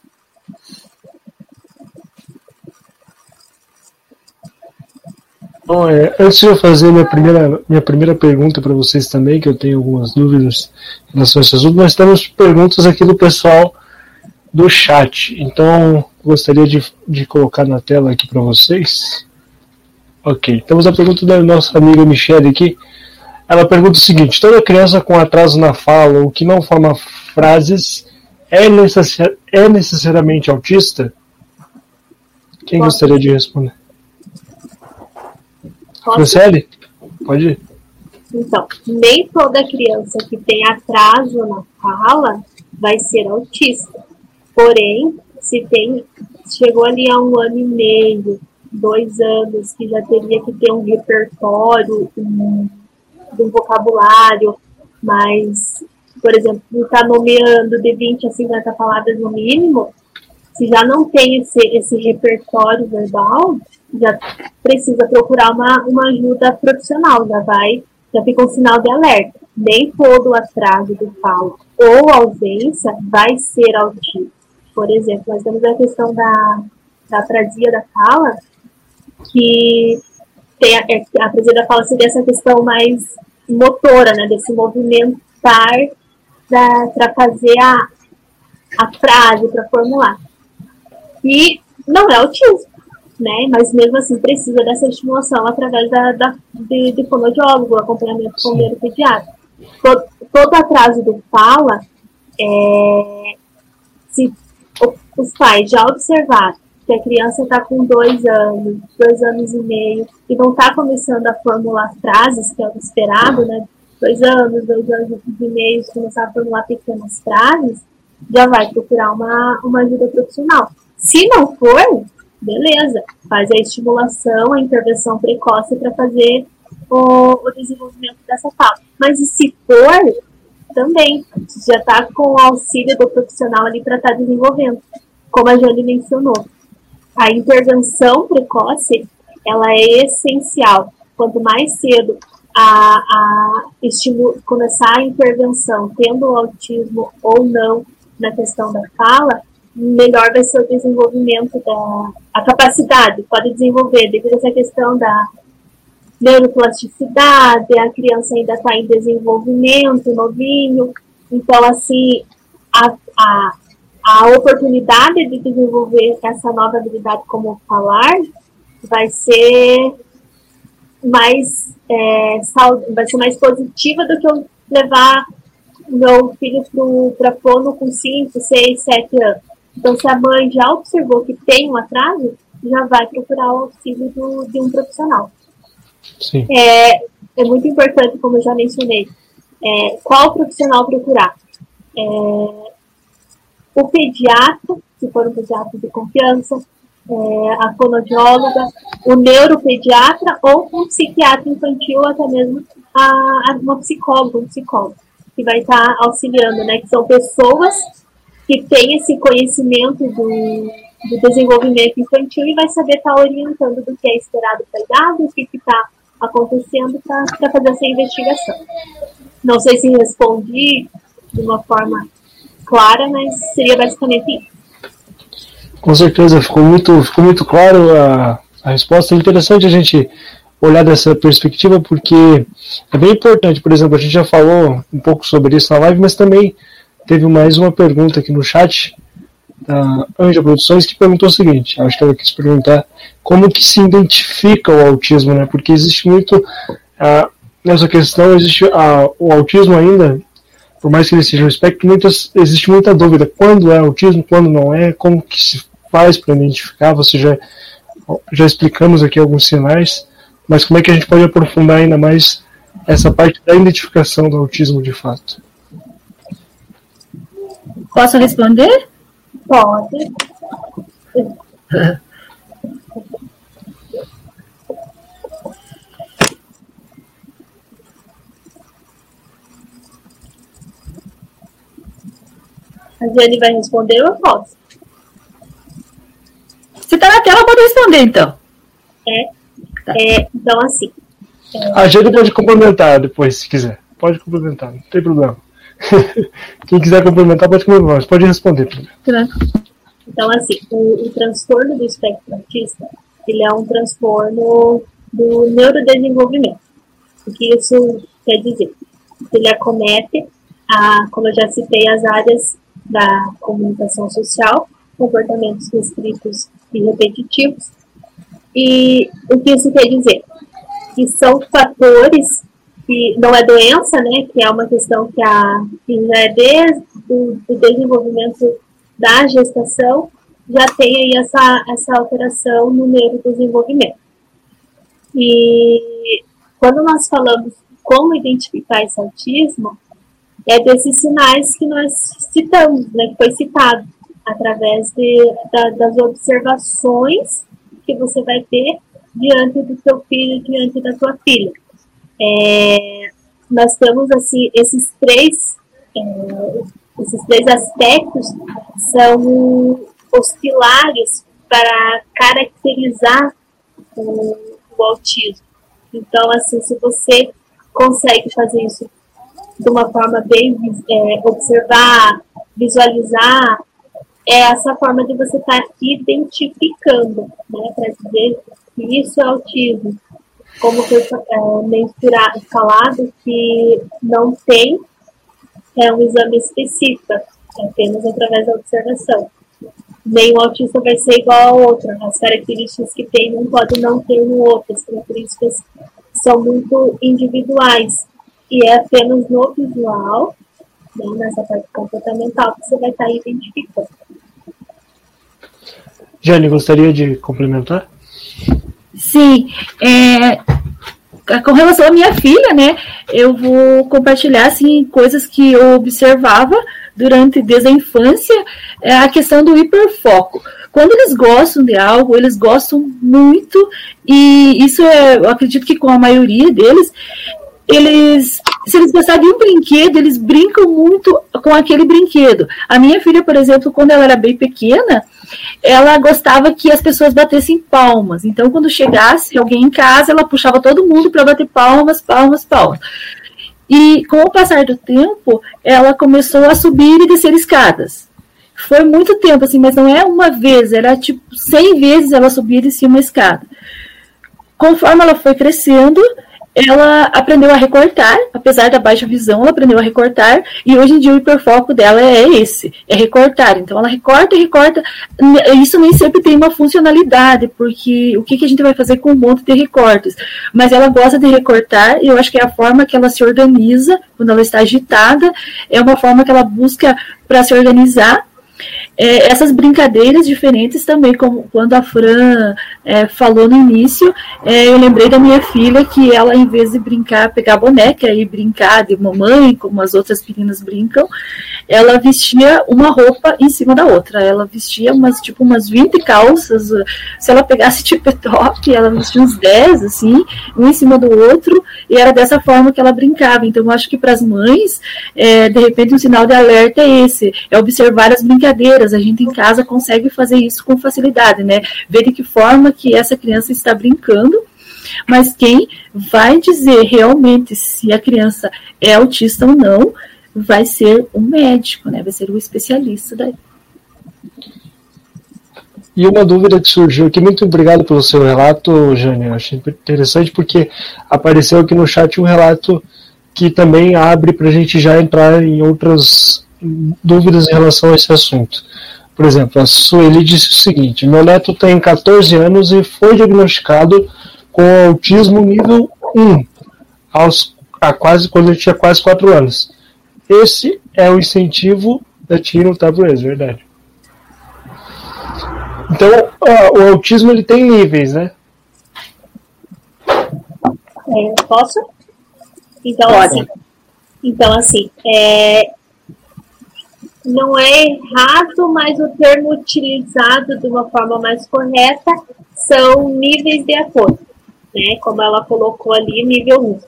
Bom, é, antes de eu fazer minha primeira, minha primeira pergunta para vocês também, que eu tenho algumas dúvidas em relação a esse assunto, nós temos perguntas aqui do pessoal do chat. Então, gostaria de, de colocar na tela aqui para vocês. Ok, temos a pergunta da nossa amiga Michelle aqui. Ela pergunta o seguinte: toda criança com atraso na fala ou que não forma frases é, necessari é necessariamente autista? Quem gostaria de responder? Franciele, pode ir. Então, nem toda criança que tem atraso na fala vai ser autista. Porém, se tem, chegou ali a um ano e meio, dois anos, que já teria que ter um repertório, um, um vocabulário mas, por exemplo, está nomeando de 20 a 50 palavras no mínimo, se já não tem esse, esse repertório verbal, já precisa procurar uma, uma ajuda profissional, já vai, já fica um sinal de alerta. Nem todo atraso de fala ou ausência vai ser autismo. Por exemplo, nós temos a questão da, da aprasia da fala, que tem a, é, a aprasia da fala seria essa questão mais motora, né, desse movimentar para fazer a, a frase, para formular. E não é autismo né? Mas mesmo assim precisa dessa estimulação através da, da de, de fonoaudiólogo, acompanhamento com o pediatra. Todo, todo atraso do fala, é, se os pais já observaram que a criança está com dois anos, dois anos e meio, e não está começando a formular frases, que é o esperado, né? Dois anos, dois anos e meio, começar a formular pequenas frases, já vai procurar uma, uma ajuda profissional. Se não for, beleza, faz a estimulação, a intervenção precoce para fazer o, o, desenvolvimento dessa fala. Mas e se for, também, já está com o auxílio do profissional ali para estar tá desenvolvendo, como a Jane mencionou. A intervenção precoce, ela é essencial. Quanto mais cedo a, a começar a intervenção, tendo autismo ou não na questão da fala, melhor vai ser o desenvolvimento da a capacidade, pode desenvolver devido a essa questão da neuroplasticidade, a criança ainda está em desenvolvimento, novinho, então assim a, a, a oportunidade de desenvolver essa nova habilidade como falar vai ser mais é, vai ser mais positiva do que eu levar meu filho para fono com 5, 6, 7 anos. Então, se a mãe já observou que tem um atraso, já vai procurar o auxílio do, de um profissional. Sim. É, é muito importante, como eu já mencionei, é, qual profissional procurar. É, o pediatra, se for um pediatra de confiança, é, a fonoaudióloga, o neuropediatra ou um psiquiatra infantil, ou até mesmo a, a uma psicóloga, um psicólogo, que vai estar auxiliando, né? Que são pessoas que têm esse conhecimento do, do desenvolvimento infantil e vai saber estar orientando do que é esperado para idade, o que está acontecendo para fazer essa investigação. Não sei se respondi de uma forma clara, mas seria basicamente isso. Com certeza, ficou muito, ficou muito claro a, a resposta. É interessante a gente olhar dessa perspectiva, porque é bem importante. Por exemplo, a gente já falou um pouco sobre isso na live, mas também teve mais uma pergunta aqui no chat da Anja Produções que perguntou o seguinte, acho que ela quis perguntar como que se identifica o autismo, né? Porque existe muito ah, nessa questão, existe ah, o autismo ainda, por mais que ele seja um espectro, muitas, existe muita dúvida quando é autismo, quando não é, como que se faz para identificar, você já, já explicamos aqui alguns sinais, mas como é que a gente pode aprofundar ainda mais essa parte da identificação do autismo de fato? Posso responder? Pode. A Jane vai responder ou eu posso? Se tá na tela, pode responder então. É. Tá. é então, assim. É... A Jane pode complementar depois, se quiser. Pode complementar, não tem problema. Quem quiser complementar, pode complementar, pode responder. Então, assim, o, o transtorno do espectro autista, ele é um transtorno do neurodesenvolvimento. O que isso quer dizer? Ele acomete, a, como eu já citei, as áreas da comunicação social, comportamentos restritos e repetitivos. E o que isso quer dizer? Que são fatores que não é doença, né, que é uma questão que, a, que já é desde o desenvolvimento da gestação, já tem aí essa, essa alteração no neurodesenvolvimento. E quando nós falamos como identificar esse autismo, é desses sinais que nós citamos, né, que foi citado, através de, da, das observações que você vai ter diante do seu filho, diante da sua filha. É, nós temos assim esses três é, esses três aspectos são os pilares para caracterizar o, o autismo. Então, assim, se você consegue fazer isso de uma forma bem é, observar, visualizar, é essa forma de você estar tá identificando, né, para dizer que isso é autismo como foi é, mensurado, falado, que não tem é, um exame específico, é apenas através da observação. Nenhum autista vai ser igual ao outro. As características que tem um pode não ter no outro. As características são muito individuais. E é apenas no visual, né, nessa parte comportamental, que você vai estar identificando. Jane, gostaria de complementar? Sim, é, com relação à minha filha, né, eu vou compartilhar assim coisas que eu observava durante desde a infância, é a questão do hiperfoco. Quando eles gostam de algo, eles gostam muito e isso é, eu acredito que com a maioria deles, eles, se eles gostarem de um brinquedo, eles brincam muito com aquele brinquedo. A minha filha, por exemplo, quando ela era bem pequena, ela gostava que as pessoas batessem palmas. Então, quando chegasse alguém em casa, ela puxava todo mundo para bater palmas, palmas, palmas. E com o passar do tempo, ela começou a subir e descer escadas. Foi muito tempo, assim, mas não é uma vez, era tipo 100 vezes ela subia e descia uma escada. Conforme ela foi crescendo, ela aprendeu a recortar, apesar da baixa visão, ela aprendeu a recortar, e hoje em dia o hiperfoco dela é esse, é recortar. Então ela recorta e recorta. Isso nem sempre tem uma funcionalidade, porque o que, que a gente vai fazer com um monte de recortes? Mas ela gosta de recortar, e eu acho que é a forma que ela se organiza quando ela está agitada, é uma forma que ela busca para se organizar é, essas brincadeiras diferentes também, como quando a Fran é, falou no início, é, eu lembrei da minha filha que ela, em vez de brincar, pegar boneca e brincar de mamãe, como as outras meninas brincam, ela vestia uma roupa em cima da outra. Ela vestia umas, tipo, umas 20 calças. Se ela pegasse tipo top, ela vestia uns 10, assim, um em cima do outro, e era dessa forma que ela brincava. Então, eu acho que para as mães, é, de repente, um sinal de alerta é esse: é observar as brincadeiras a gente em casa consegue fazer isso com facilidade, né? Ver de que forma que essa criança está brincando, mas quem vai dizer realmente se a criança é autista ou não vai ser o médico, né? Vai ser o especialista daí. E uma dúvida que surgiu aqui, muito obrigado pelo seu relato, Jane. Eu achei interessante porque apareceu aqui no chat um relato que também abre para a gente já entrar em outras dúvidas em relação a esse assunto. Por exemplo, a Sueli disse o seguinte: meu neto tem 14 anos e foi diagnosticado com autismo nível 1 aos, a quase, quando ele tinha quase 4 anos. Esse é o incentivo da Tino Tabuez, verdade. Então, o autismo ele tem níveis, né? É, posso? Então, Pode. assim, então, assim é, não é errado, mas o termo utilizado de uma forma mais correta são níveis de acordo, né? Como ela colocou ali, nível 1.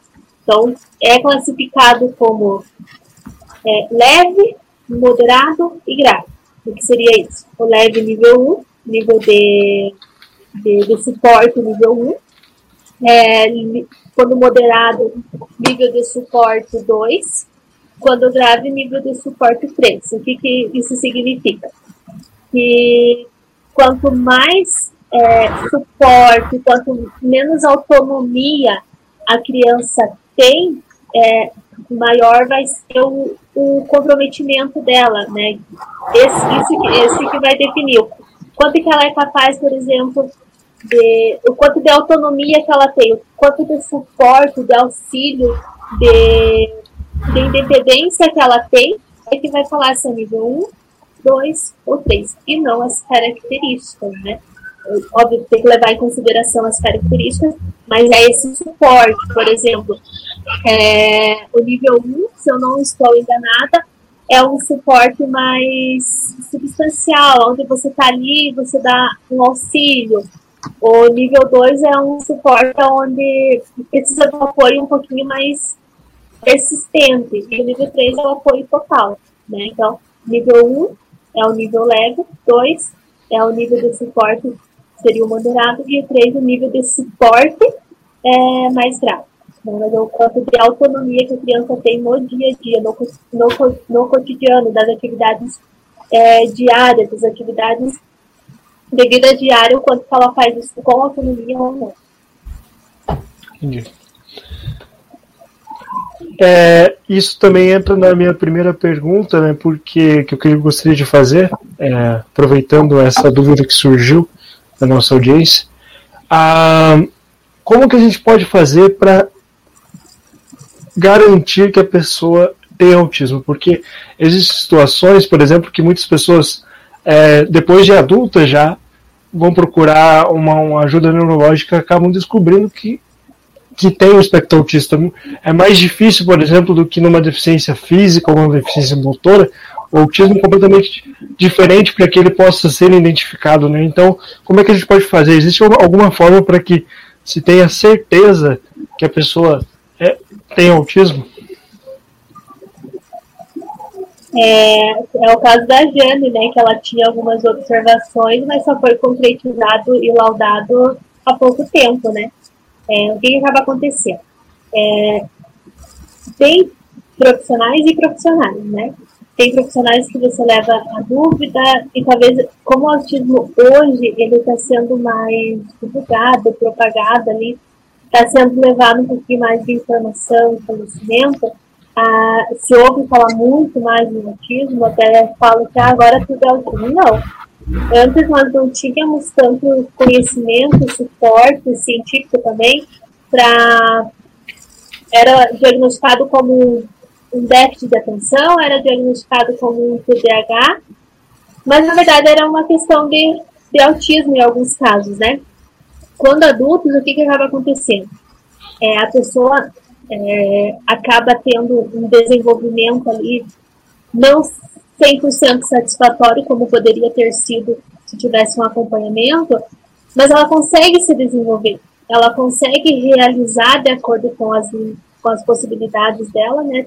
Então, é classificado como é, leve, moderado e grave. O que seria isso? O leve, nível 1, nível de, de, de suporte, nível 1. É, quando moderado, nível de suporte 2 quando grave nível de suporte 3. O que, que isso significa? Que quanto mais é, suporte, quanto menos autonomia a criança tem, é, maior vai ser o, o, comprometimento dela, né? Esse, esse, esse que vai definir o quanto que ela é capaz, por exemplo, de, o quanto de autonomia que ela tem, o quanto de suporte, de auxílio, de de independência que ela tem, é que vai falar se é nível 1, 2 ou 3, e não as características, né? Óbvio, tem que levar em consideração as características, mas é esse suporte, por exemplo, é, o nível 1, se eu não estou enganada, é um suporte mais substancial, onde você está ali, você dá um auxílio. O nível 2 é um suporte onde precisa de um apoio um pouquinho mais persistente. E o nível 3 é o apoio total. Né? Então, nível 1 é o nível leve, 2 é o nível de suporte, seria o moderado, e o 3 o nível de suporte é mais grave. Né? Mas é o quanto de autonomia que a criança tem no dia a dia, no, no, no cotidiano, das atividades é, diárias, das atividades de vida diária, o quanto ela faz isso com autonomia ou não. Entendi. É, isso também entra na minha primeira pergunta, né, porque que eu gostaria de fazer, é, aproveitando essa dúvida que surgiu da nossa audiência, como que a gente pode fazer para garantir que a pessoa tem autismo? Porque existem situações, por exemplo, que muitas pessoas, é, depois de adultas já, vão procurar uma, uma ajuda neurológica acabam descobrindo que que tem o espectro. É mais difícil, por exemplo, do que numa deficiência física ou uma deficiência motora, o autismo é completamente diferente para que ele possa ser identificado. Né? Então, como é que a gente pode fazer? Existe alguma forma para que se tenha certeza que a pessoa é, tem autismo? É, é o caso da Jane, né, que ela tinha algumas observações, mas só foi concretizado e laudado há pouco tempo, né? É, o que, acaba acontecendo? É, tem profissionais e profissionais, né? Tem profissionais que você leva a dúvida e talvez, como o autismo hoje ele está sendo mais divulgado, propagado ali, está sendo levado um pouquinho mais de informação, conhecimento, ah, se ouve falar muito mais do autismo, até falo que agora tudo é autismo. Não. Antes nós não tínhamos tanto conhecimento, suporte científico também, para. Era diagnosticado como um déficit de atenção, era diagnosticado como um TDAH, mas na verdade era uma questão de, de autismo em alguns casos, né? Quando adultos, o que, que acaba acontecendo? É, a pessoa é, acaba tendo um desenvolvimento ali não 100% satisfatório, como poderia ter sido se tivesse um acompanhamento, mas ela consegue se desenvolver, ela consegue realizar de acordo com as, com as possibilidades dela, né?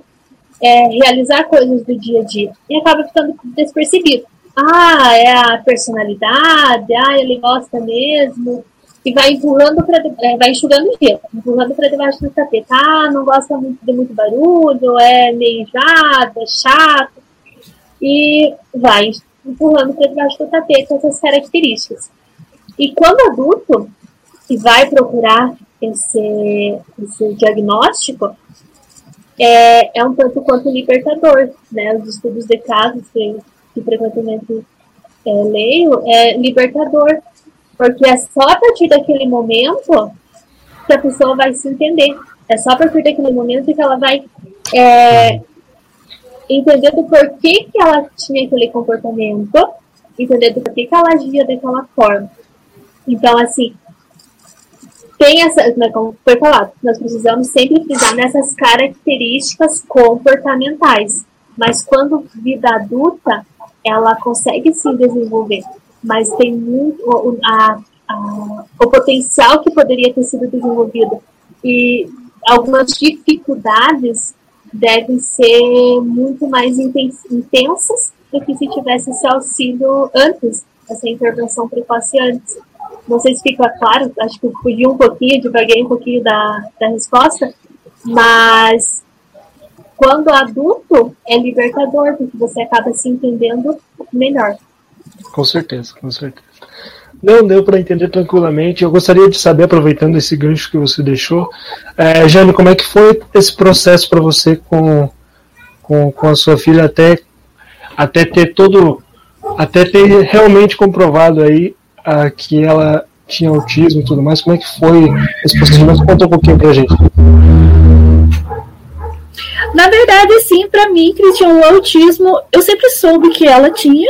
É, realizar coisas do dia a dia e acaba ficando despercebido. Ah, é a personalidade, ah, ele gosta mesmo, e vai empurrando para é, vai enxugando gelo, empurrando para debaixo do tapete. Ah, não gosta muito de muito barulho, é meio é chato. E vai empurrando para debaixo do tapete essas características. E quando adulto, e vai procurar esse, esse diagnóstico, é, é um tanto quanto libertador, né? Os estudos de casos que, que frequentemente é, leio é libertador, porque é só a partir daquele momento que a pessoa vai se entender. É só a partir daquele momento que ela vai é, entender do porquê que ela tinha aquele comportamento, entender do porquê que ela agia daquela forma. Então, assim, tem essa, né, como foi falado, nós precisamos sempre frisar nessas características comportamentais. Mas quando vida adulta, ela consegue se desenvolver mas tem muito a, a, o potencial que poderia ter sido desenvolvido e algumas dificuldades devem ser muito mais intensas do que se tivesse esse auxílio antes, essa intervenção precoce antes. Não sei se fica claro, acho que eu fugi um pouquinho, devaguei um pouquinho da, da resposta, mas quando adulto é libertador, porque você acaba se entendendo melhor. Com certeza, com certeza. Não deu para entender tranquilamente. Eu gostaria de saber, aproveitando esse gancho que você deixou, é, Jane, como é que foi esse processo para você com, com, com a sua filha até, até ter todo, até ter realmente comprovado aí ah, que ela tinha autismo e tudo mais. Como é que foi esse procedimento? Conta um pouquinho para a gente. Na verdade, sim, para mim, Cristian, o autismo, eu sempre soube que ela tinha,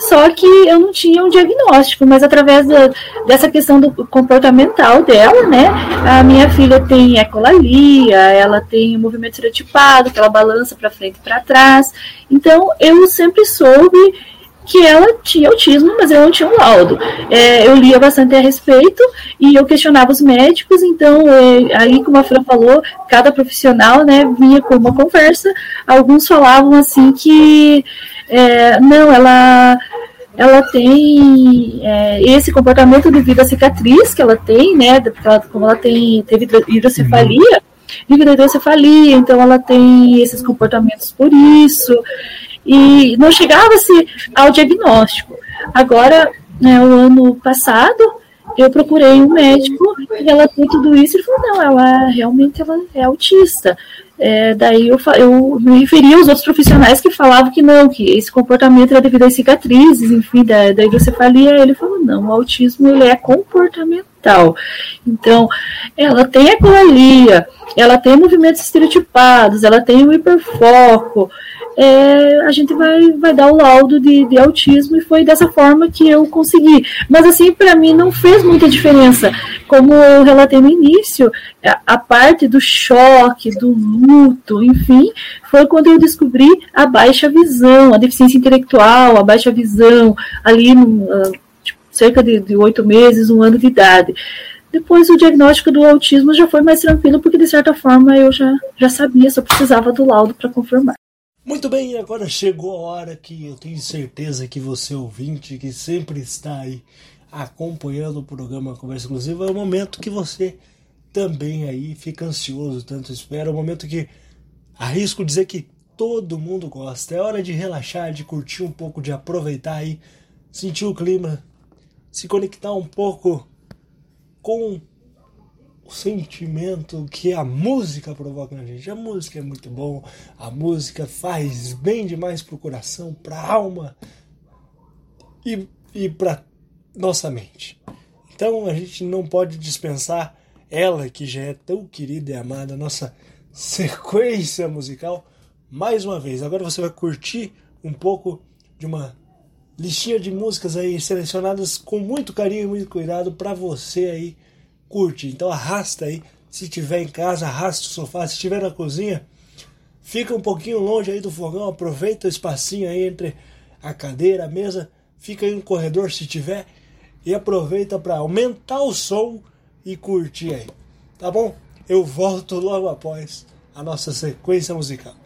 só que eu não tinha um diagnóstico, mas através da, dessa questão do comportamental dela, né? A minha filha tem ecolalia, ela tem movimento estereotipado, que ela balança para frente e para trás. Então, eu sempre soube que ela tinha autismo, mas eu não tinha um laudo. É, eu lia bastante a respeito e eu questionava os médicos, então, é, aí, como a Fran falou, cada profissional né, vinha com uma conversa. Alguns falavam assim que é, não, ela ela tem é, esse comportamento devido à cicatriz que ela tem, né? Ela, como ela tem, teve hidrocefalia, devido à hidrocefalia, então ela tem esses comportamentos por isso. E não chegava-se ao diagnóstico. Agora, né, o ano passado, eu procurei um médico, relatei tudo isso e falou, não, ela realmente ela é autista. É, daí eu, eu me referi aos outros profissionais que falavam que não, que esse comportamento era devido às cicatrizes, enfim, da, da hidrocefalia. Ele falou, não, o autismo ele é comportamental. Então, ela tem ecolalia, ela tem movimentos estereotipados, ela tem o hiperfoco, é, a gente vai, vai dar o laudo de, de autismo e foi dessa forma que eu consegui. Mas assim, para mim não fez muita diferença. Como eu relatei no início, a, parte do choque, do luto, enfim, foi quando eu descobri a baixa visão, a deficiência intelectual, a baixa visão, ali no, uh, tipo, cerca de oito meses, um ano de idade. Depois o diagnóstico do autismo já foi mais tranquilo, porque de certa forma eu já, já sabia, só precisava do laudo para confirmar. Muito bem, agora chegou a hora que eu tenho certeza que você ouvinte, que sempre está aí acompanhando o programa Conversa Exclusiva, é o momento que você também aí fica ansioso, tanto espera, é o momento que arrisco dizer que todo mundo gosta. É hora de relaxar, de curtir um pouco, de aproveitar aí, sentir o clima, se conectar um pouco com o sentimento que a música provoca na gente. A música é muito bom, a música faz bem demais pro coração, pra alma e, e pra nossa mente. Então a gente não pode dispensar ela que já é tão querida e amada, nossa sequência musical, mais uma vez. Agora você vai curtir um pouco de uma listinha de músicas aí selecionadas com muito carinho e muito cuidado para você aí curtir. Então arrasta aí, se tiver em casa, arrasta o sofá, se estiver na cozinha, fica um pouquinho longe aí do fogão, aproveita o espacinho aí entre a cadeira, a mesa, fica aí no corredor se tiver e aproveita para aumentar o som e curtir aí. Tá bom? Eu volto logo após a nossa sequência musical.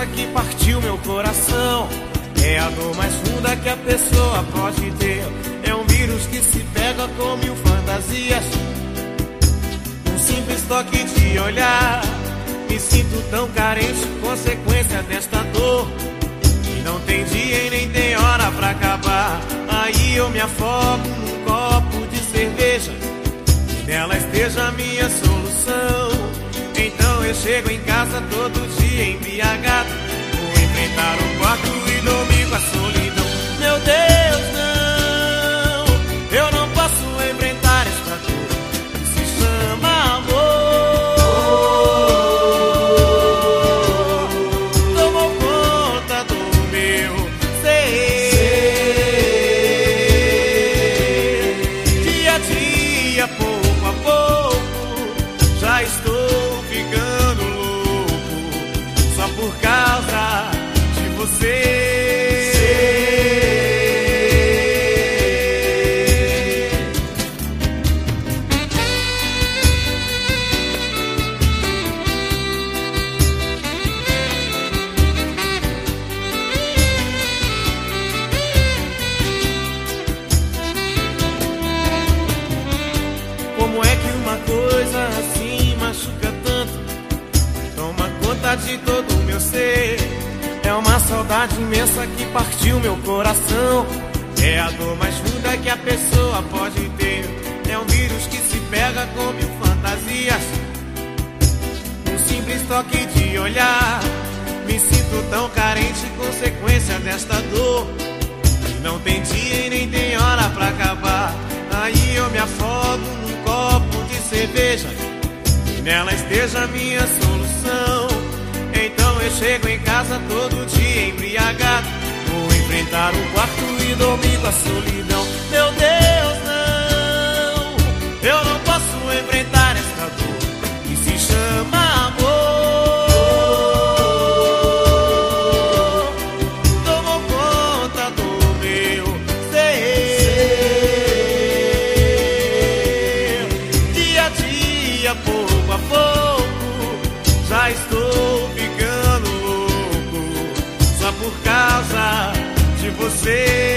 Saudade imensa com mil fantasias. Um simples toque de olhar. Me sinto tão carente, consequência desta dor. E não tem dia e nem tem hora pra acabar. Aí eu me afogo num copo de cerveja. E nela esteja a minha solução. Então eu chego em casa todo dia embriagado. Vou enfrentar o quarto e dormir com a solidão. Meu Deus, não. Eu não posso enfrentar esta dor que se chama amor. Tomou conta do meu ser. Dia a dia, pouco a pouco, já estou ficando louco só por causa de você.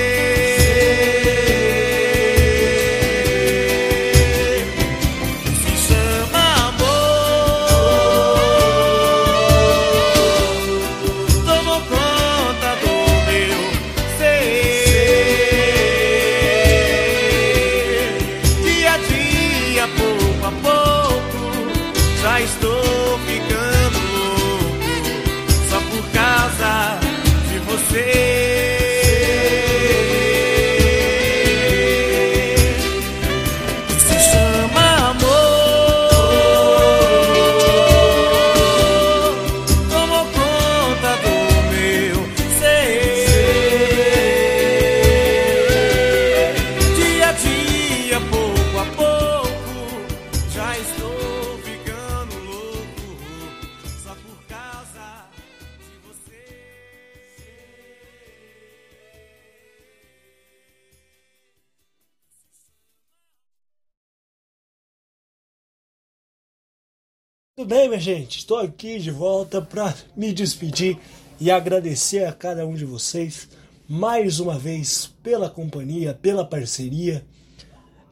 Gente? Estou aqui de volta para me despedir e agradecer a cada um de vocês mais uma vez pela companhia, pela parceria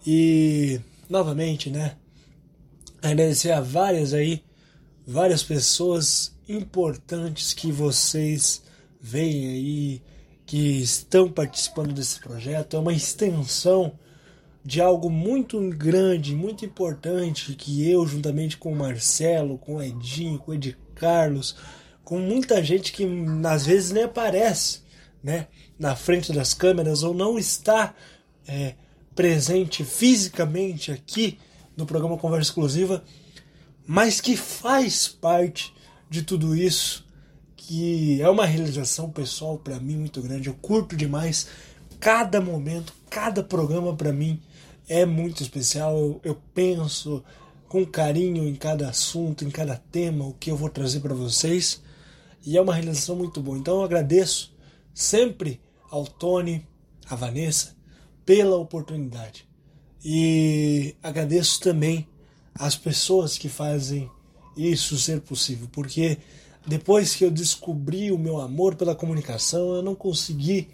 e novamente, né? Agradecer a várias aí, várias pessoas importantes que vocês veem aí, que estão participando desse projeto. É uma extensão de algo muito grande, muito importante que eu, juntamente com o Marcelo, com o Edinho, com o Ed Carlos, com muita gente que às vezes nem aparece né, na frente das câmeras ou não está é, presente fisicamente aqui no programa Conversa Exclusiva, mas que faz parte de tudo isso, que é uma realização pessoal para mim muito grande. Eu curto demais cada momento, cada programa para mim é muito especial. Eu, penso com carinho em cada assunto, em cada tema, o que eu vou trazer para vocês. E é uma realização muito boa. Então eu agradeço sempre ao Tony, à Vanessa, pela oportunidade. E agradeço também às pessoas que fazem isso ser possível, porque depois que eu descobri o meu amor pela comunicação, eu não consegui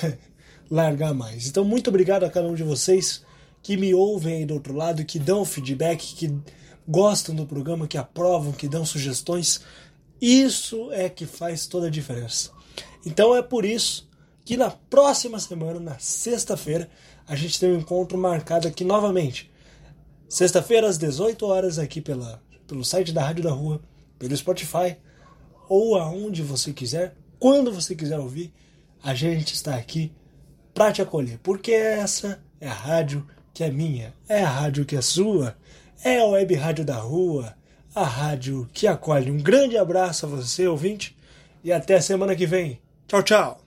largar mais. Então, muito obrigado a cada um de vocês que me ouvem aí do outro lado, que dão feedback, que gostam do programa, que aprovam, que dão sugestões. Isso é que faz toda a diferença. Então é por isso que na próxima semana, na sexta-feira, a gente tem um encontro marcado aqui novamente. Sexta-feira, às 18 horas, aqui pela, pelo site da Rádio da Rua, pelo Spotify, ou aonde você quiser, quando você quiser ouvir, a gente está aqui para te acolher, porque essa é a rádio que é minha, é a rádio que é sua, é a web rádio da rua, a rádio que acolhe. Um grande abraço a você, ouvinte, e até semana que vem. Tchau, tchau!